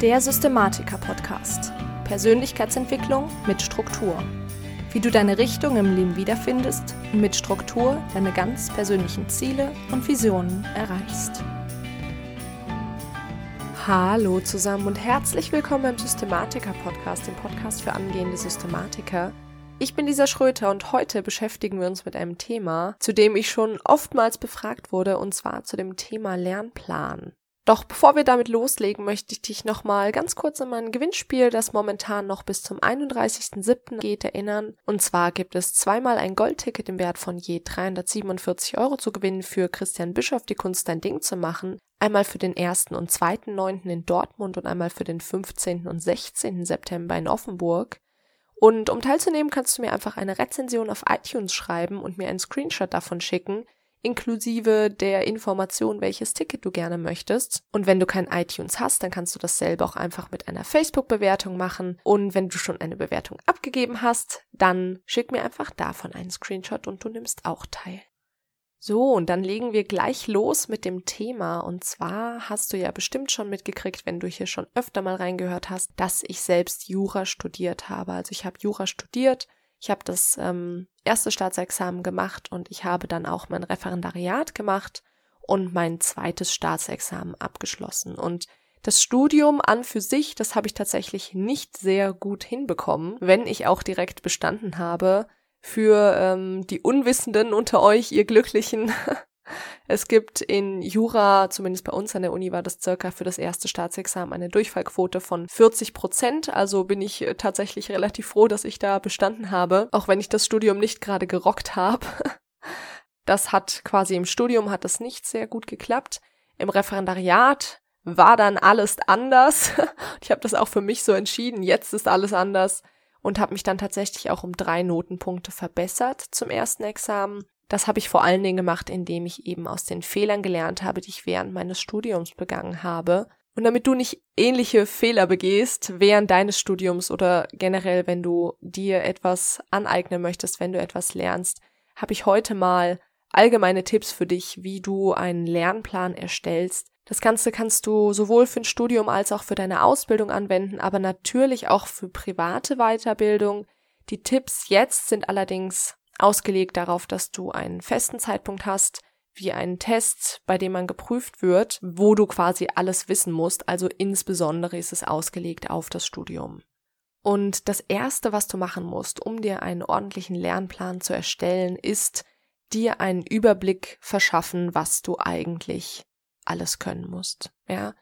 Der Systematiker-Podcast. Persönlichkeitsentwicklung mit Struktur. Wie du deine Richtung im Leben wiederfindest und mit Struktur deine ganz persönlichen Ziele und Visionen erreichst. Hallo zusammen und herzlich willkommen beim Systematiker-Podcast, dem Podcast für angehende Systematiker. Ich bin Lisa Schröter und heute beschäftigen wir uns mit einem Thema, zu dem ich schon oftmals befragt wurde, und zwar zu dem Thema Lernplan. Doch bevor wir damit loslegen, möchte ich dich nochmal ganz kurz an mein Gewinnspiel, das momentan noch bis zum 31.07. geht, erinnern. Und zwar gibt es zweimal ein Goldticket im Wert von je 347 Euro zu gewinnen für Christian Bischoff, die Kunst dein Ding zu machen. Einmal für den 1. und 2.9. in Dortmund und einmal für den 15. und 16. September in Offenburg. Und um teilzunehmen, kannst du mir einfach eine Rezension auf iTunes schreiben und mir einen Screenshot davon schicken inklusive der Information, welches Ticket du gerne möchtest. Und wenn du kein iTunes hast, dann kannst du dasselbe auch einfach mit einer Facebook-Bewertung machen. Und wenn du schon eine Bewertung abgegeben hast, dann schick mir einfach davon einen Screenshot und du nimmst auch teil. So, und dann legen wir gleich los mit dem Thema. Und zwar hast du ja bestimmt schon mitgekriegt, wenn du hier schon öfter mal reingehört hast, dass ich selbst Jura studiert habe. Also ich habe Jura studiert, ich habe das ähm, erste Staatsexamen gemacht und ich habe dann auch mein Referendariat gemacht und mein zweites Staatsexamen abgeschlossen. Und das Studium an für sich, das habe ich tatsächlich nicht sehr gut hinbekommen, wenn ich auch direkt bestanden habe. Für ähm, die Unwissenden unter euch, ihr Glücklichen, Es gibt in Jura, zumindest bei uns an der Uni war das circa für das erste Staatsexamen eine Durchfallquote von 40 Prozent. Also bin ich äh, tatsächlich relativ froh, dass ich da bestanden habe, auch wenn ich das Studium nicht gerade gerockt habe. Das hat quasi im Studium hat das nicht sehr gut geklappt. Im Referendariat war dann alles anders. Ich habe das auch für mich so entschieden. Jetzt ist alles anders und habe mich dann tatsächlich auch um drei Notenpunkte verbessert zum ersten Examen. Das habe ich vor allen Dingen gemacht, indem ich eben aus den Fehlern gelernt habe, die ich während meines Studiums begangen habe. Und damit du nicht ähnliche Fehler begehst während deines Studiums oder generell, wenn du dir etwas aneignen möchtest, wenn du etwas lernst, habe ich heute mal allgemeine Tipps für dich, wie du einen Lernplan erstellst. Das Ganze kannst du sowohl für ein Studium als auch für deine Ausbildung anwenden, aber natürlich auch für private Weiterbildung. Die Tipps jetzt sind allerdings ausgelegt darauf, dass du einen festen Zeitpunkt hast, wie einen Test, bei dem man geprüft wird, wo du quasi alles wissen musst. Also insbesondere ist es ausgelegt auf das Studium. Und das Erste, was du machen musst, um dir einen ordentlichen Lernplan zu erstellen, ist dir einen Überblick verschaffen, was du eigentlich alles können musst. Ja,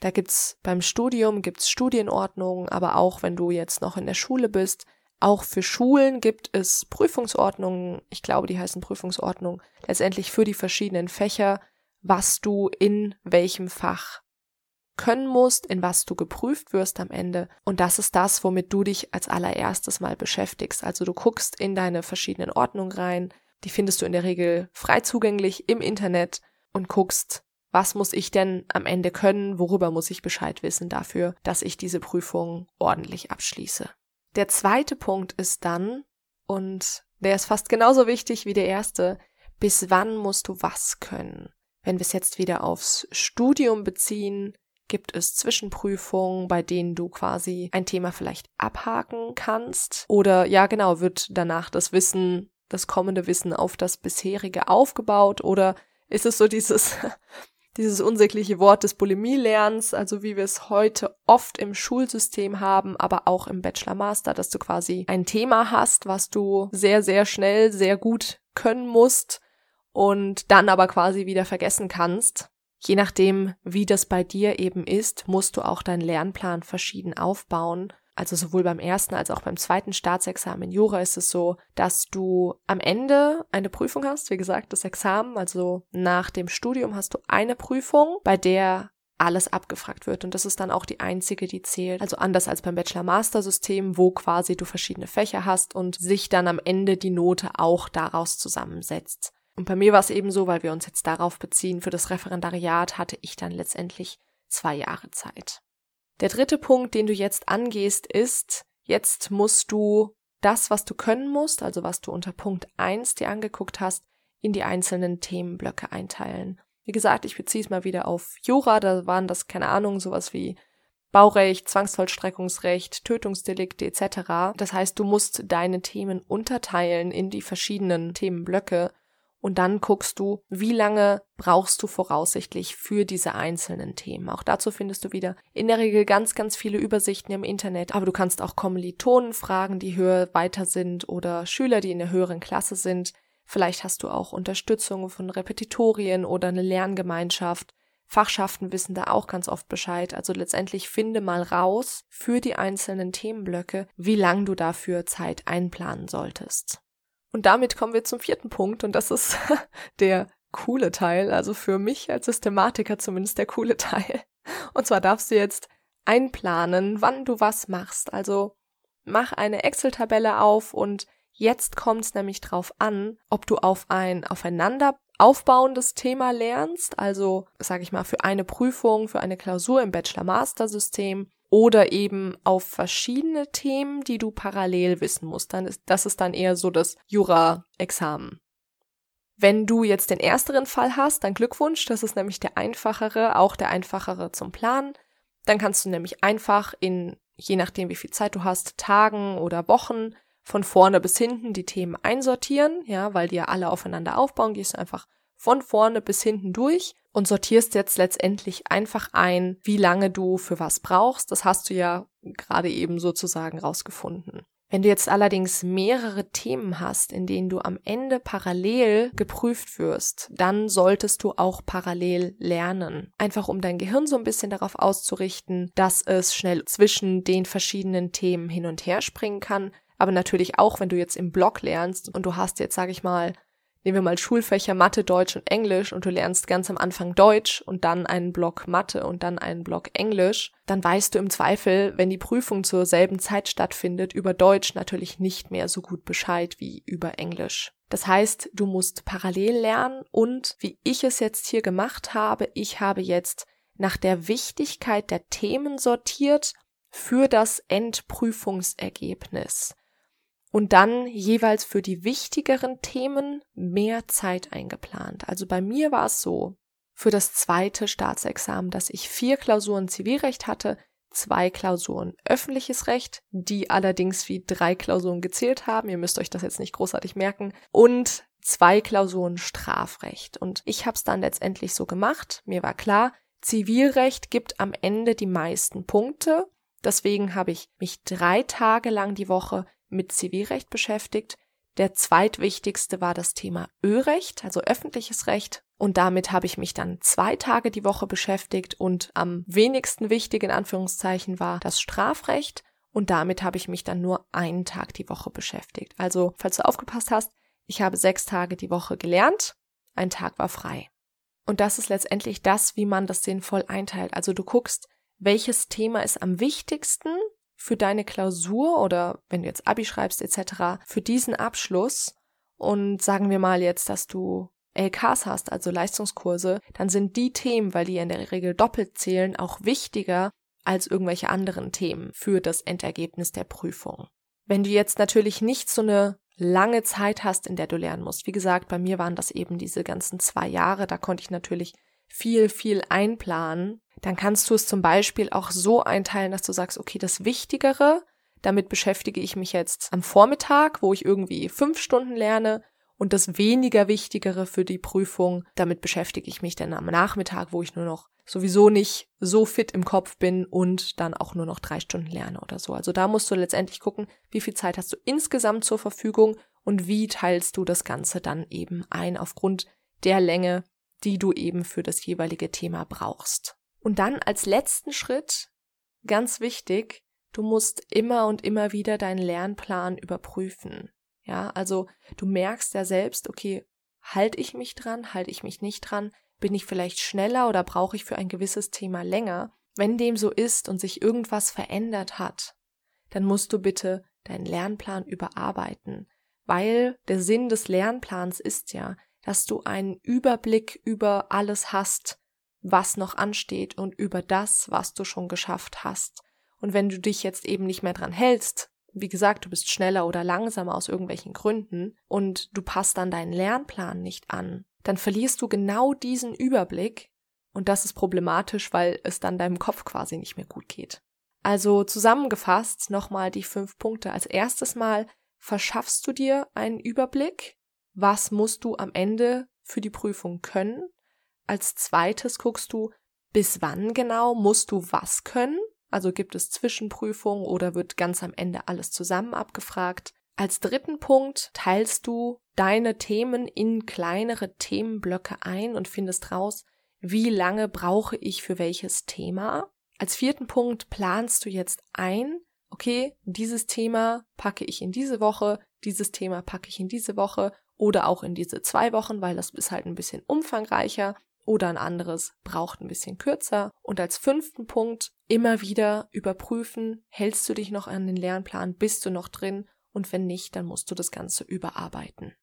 da gibt's beim Studium gibt's Studienordnungen, aber auch wenn du jetzt noch in der Schule bist, auch für Schulen gibt es Prüfungsordnungen, ich glaube, die heißen Prüfungsordnung, letztendlich für die verschiedenen Fächer, was du in welchem Fach können musst, in was du geprüft wirst am Ende. Und das ist das, womit du dich als allererstes mal beschäftigst. Also du guckst in deine verschiedenen Ordnungen rein, die findest du in der Regel frei zugänglich im Internet und guckst, was muss ich denn am Ende können, worüber muss ich Bescheid wissen dafür, dass ich diese Prüfung ordentlich abschließe. Der zweite Punkt ist dann, und der ist fast genauso wichtig wie der erste, bis wann musst du was können? Wenn wir es jetzt wieder aufs Studium beziehen, gibt es Zwischenprüfungen, bei denen du quasi ein Thema vielleicht abhaken kannst. Oder ja, genau, wird danach das Wissen, das kommende Wissen auf das bisherige aufgebaut? Oder ist es so dieses, dieses unsägliche Wort des Bulimielernens, also wie wir es heute oft im Schulsystem haben, aber auch im Bachelor-Master, dass du quasi ein Thema hast, was du sehr, sehr schnell, sehr gut können musst und dann aber quasi wieder vergessen kannst. Je nachdem, wie das bei dir eben ist, musst du auch deinen Lernplan verschieden aufbauen also sowohl beim ersten als auch beim zweiten Staatsexamen in Jura ist es so, dass du am Ende eine Prüfung hast, wie gesagt, das Examen, also nach dem Studium hast du eine Prüfung, bei der alles abgefragt wird und das ist dann auch die einzige, die zählt. Also anders als beim Bachelor-Master-System, wo quasi du verschiedene Fächer hast und sich dann am Ende die Note auch daraus zusammensetzt. Und bei mir war es eben so, weil wir uns jetzt darauf beziehen, für das Referendariat hatte ich dann letztendlich zwei Jahre Zeit. Der dritte Punkt, den du jetzt angehst, ist, jetzt musst du das, was du können musst, also was du unter Punkt 1 dir angeguckt hast, in die einzelnen Themenblöcke einteilen. Wie gesagt, ich beziehe es mal wieder auf Jura, da waren das, keine Ahnung, sowas wie Baurecht, Zwangsvollstreckungsrecht, Tötungsdelikte etc. Das heißt, du musst deine Themen unterteilen in die verschiedenen Themenblöcke und dann guckst du, wie lange brauchst du voraussichtlich für diese einzelnen Themen. Auch dazu findest du wieder in der Regel ganz, ganz viele Übersichten im Internet, aber du kannst auch Kommilitonen fragen, die höher weiter sind oder Schüler, die in der höheren Klasse sind. Vielleicht hast du auch Unterstützung von Repetitorien oder eine Lerngemeinschaft. Fachschaften wissen da auch ganz oft Bescheid. Also letztendlich finde mal raus für die einzelnen Themenblöcke, wie lang du dafür Zeit einplanen solltest. Und damit kommen wir zum vierten Punkt und das ist der coole Teil, also für mich als Systematiker zumindest der coole Teil. Und zwar darfst du jetzt einplanen, wann du was machst. Also mach eine Excel-Tabelle auf und jetzt kommt es nämlich drauf an, ob du auf ein aufeinander aufbauendes Thema lernst, also sage ich mal für eine Prüfung, für eine Klausur im Bachelor-Master-System oder eben auf verschiedene Themen, die du parallel wissen musst. Dann ist, das ist dann eher so das Jura-Examen. Wenn du jetzt den ersteren Fall hast, dann Glückwunsch, das ist nämlich der einfachere, auch der einfachere zum Planen. Dann kannst du nämlich einfach in, je nachdem wie viel Zeit du hast, Tagen oder Wochen von vorne bis hinten die Themen einsortieren, ja, weil die ja alle aufeinander aufbauen, gehst du einfach von vorne bis hinten durch und sortierst jetzt letztendlich einfach ein, wie lange du für was brauchst. Das hast du ja gerade eben sozusagen rausgefunden. Wenn du jetzt allerdings mehrere Themen hast, in denen du am Ende parallel geprüft wirst, dann solltest du auch parallel lernen. Einfach um dein Gehirn so ein bisschen darauf auszurichten, dass es schnell zwischen den verschiedenen Themen hin und her springen kann. Aber natürlich auch, wenn du jetzt im Blog lernst und du hast jetzt, sage ich mal, nehmen wir mal Schulfächer Mathe, Deutsch und Englisch und du lernst ganz am Anfang Deutsch und dann einen Block Mathe und dann einen Block Englisch, dann weißt du im Zweifel, wenn die Prüfung zur selben Zeit stattfindet, über Deutsch natürlich nicht mehr so gut Bescheid wie über Englisch. Das heißt, du musst parallel lernen und wie ich es jetzt hier gemacht habe, ich habe jetzt nach der Wichtigkeit der Themen sortiert für das Endprüfungsergebnis und dann jeweils für die wichtigeren Themen mehr Zeit eingeplant. Also bei mir war es so, für das zweite Staatsexamen, dass ich vier Klausuren Zivilrecht hatte, zwei Klausuren öffentliches Recht, die allerdings wie drei Klausuren gezählt haben. Ihr müsst euch das jetzt nicht großartig merken. Und zwei Klausuren Strafrecht. Und ich habe es dann letztendlich so gemacht. Mir war klar, Zivilrecht gibt am Ende die meisten Punkte. Deswegen habe ich mich drei Tage lang die Woche mit Zivilrecht beschäftigt. Der zweitwichtigste war das Thema Örecht, also öffentliches Recht. Und damit habe ich mich dann zwei Tage die Woche beschäftigt und am wenigsten wichtig in Anführungszeichen war das Strafrecht. Und damit habe ich mich dann nur einen Tag die Woche beschäftigt. Also, falls du aufgepasst hast, ich habe sechs Tage die Woche gelernt, ein Tag war frei. Und das ist letztendlich das, wie man das sinnvoll einteilt. Also du guckst, welches Thema ist am wichtigsten für deine Klausur oder wenn du jetzt Abi schreibst etc. für diesen Abschluss und sagen wir mal jetzt, dass du LKs hast, also Leistungskurse, dann sind die Themen, weil die in der Regel doppelt zählen, auch wichtiger als irgendwelche anderen Themen für das Endergebnis der Prüfung. Wenn du jetzt natürlich nicht so eine lange Zeit hast, in der du lernen musst, wie gesagt, bei mir waren das eben diese ganzen zwei Jahre, da konnte ich natürlich viel, viel einplanen, dann kannst du es zum Beispiel auch so einteilen, dass du sagst, okay, das Wichtigere, damit beschäftige ich mich jetzt am Vormittag, wo ich irgendwie fünf Stunden lerne, und das weniger Wichtigere für die Prüfung, damit beschäftige ich mich dann am Nachmittag, wo ich nur noch sowieso nicht so fit im Kopf bin und dann auch nur noch drei Stunden lerne oder so. Also da musst du letztendlich gucken, wie viel Zeit hast du insgesamt zur Verfügung und wie teilst du das Ganze dann eben ein aufgrund der Länge, die du eben für das jeweilige Thema brauchst. Und dann als letzten Schritt, ganz wichtig, du musst immer und immer wieder deinen Lernplan überprüfen. Ja, also du merkst ja selbst, okay, halte ich mich dran, halte ich mich nicht dran, bin ich vielleicht schneller oder brauche ich für ein gewisses Thema länger? Wenn dem so ist und sich irgendwas verändert hat, dann musst du bitte deinen Lernplan überarbeiten, weil der Sinn des Lernplans ist ja, dass du einen Überblick über alles hast, was noch ansteht und über das, was du schon geschafft hast. Und wenn du dich jetzt eben nicht mehr dran hältst, wie gesagt, du bist schneller oder langsamer aus irgendwelchen Gründen und du passt dann deinen Lernplan nicht an, dann verlierst du genau diesen Überblick Und das ist problematisch, weil es dann deinem Kopf quasi nicht mehr gut geht. Also zusammengefasst nochmal die fünf Punkte. Als erstes Mal verschaffst du dir einen Überblick. Was musst du am Ende für die Prüfung können? Als zweites guckst du, bis wann genau musst du was können? Also gibt es Zwischenprüfungen oder wird ganz am Ende alles zusammen abgefragt? Als dritten Punkt teilst du deine Themen in kleinere Themenblöcke ein und findest raus, wie lange brauche ich für welches Thema. Als vierten Punkt planst du jetzt ein, okay, dieses Thema packe ich in diese Woche, dieses Thema packe ich in diese Woche oder auch in diese zwei Wochen, weil das ist halt ein bisschen umfangreicher oder ein anderes braucht ein bisschen kürzer. Und als fünften Punkt immer wieder überprüfen, hältst du dich noch an den Lernplan, bist du noch drin und wenn nicht, dann musst du das Ganze überarbeiten.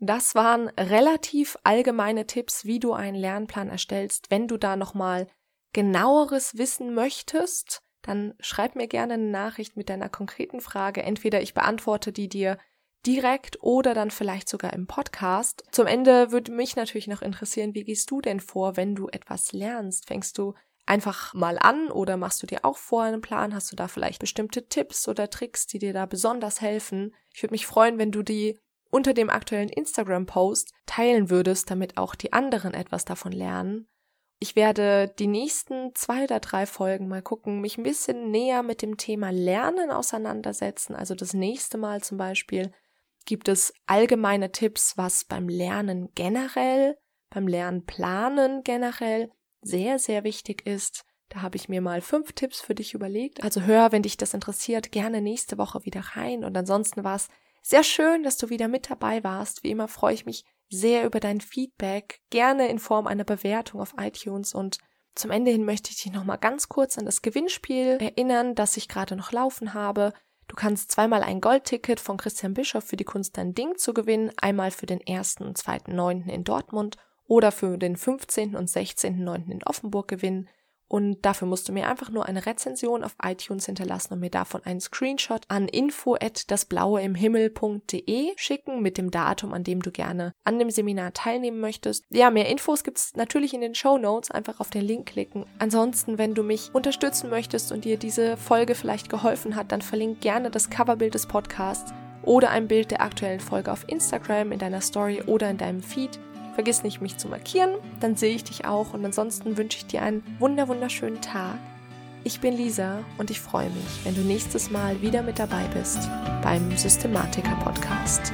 Das waren relativ allgemeine Tipps, wie du einen Lernplan erstellst. Wenn du da nochmal genaueres wissen möchtest, dann schreib mir gerne eine Nachricht mit deiner konkreten Frage. Entweder ich beantworte die dir direkt oder dann vielleicht sogar im Podcast. Zum Ende würde mich natürlich noch interessieren, wie gehst du denn vor, wenn du etwas lernst? Fängst du einfach mal an oder machst du dir auch vor einen Plan? Hast du da vielleicht bestimmte Tipps oder Tricks, die dir da besonders helfen? Ich würde mich freuen, wenn du die unter dem aktuellen Instagram-Post teilen würdest, damit auch die anderen etwas davon lernen. Ich werde die nächsten zwei oder drei Folgen mal gucken, mich ein bisschen näher mit dem Thema Lernen auseinandersetzen. Also das nächste Mal zum Beispiel gibt es allgemeine Tipps, was beim Lernen generell, beim Lernplanen generell sehr, sehr wichtig ist. Da habe ich mir mal fünf Tipps für dich überlegt. Also hör, wenn dich das interessiert, gerne nächste Woche wieder rein. Und ansonsten war es sehr schön, dass du wieder mit dabei warst. Wie immer freue ich mich sehr über dein Feedback, gerne in Form einer Bewertung auf iTunes und zum Ende hin möchte ich dich nochmal ganz kurz an das Gewinnspiel erinnern, das ich gerade noch laufen habe. Du kannst zweimal ein Goldticket von Christian Bischof für die Kunst dein Ding zu gewinnen, einmal für den 1. und 2.9. in Dortmund oder für den 15. und 16.9. in Offenburg gewinnen. Und dafür musst du mir einfach nur eine Rezension auf iTunes hinterlassen und mir davon einen Screenshot an info at dasblaueimhimmel.de schicken mit dem Datum, an dem du gerne an dem Seminar teilnehmen möchtest. Ja, mehr Infos gibt's natürlich in den Show Notes. Einfach auf den Link klicken. Ansonsten, wenn du mich unterstützen möchtest und dir diese Folge vielleicht geholfen hat, dann verlink gerne das Coverbild des Podcasts oder ein Bild der aktuellen Folge auf Instagram in deiner Story oder in deinem Feed. Vergiss nicht, mich zu markieren, dann sehe ich dich auch und ansonsten wünsche ich dir einen wunder wunderschönen Tag. Ich bin Lisa und ich freue mich, wenn du nächstes Mal wieder mit dabei bist beim Systematiker Podcast.